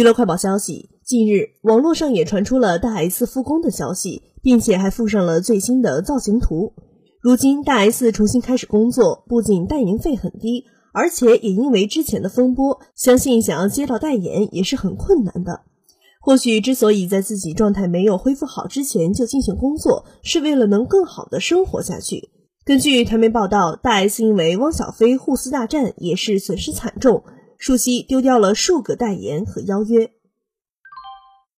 娱乐快报消息，近日网络上也传出了大 S 复工的消息，并且还附上了最新的造型图。如今大 S 重新开始工作，不仅代言费很低，而且也因为之前的风波，相信想要接到代言也是很困难的。或许之所以在自己状态没有恢复好之前就进行工作，是为了能更好的生活下去。根据台媒报道，大 S 因为汪小菲互撕大战，也是损失惨重。舒淇丢掉了数个代言和邀约。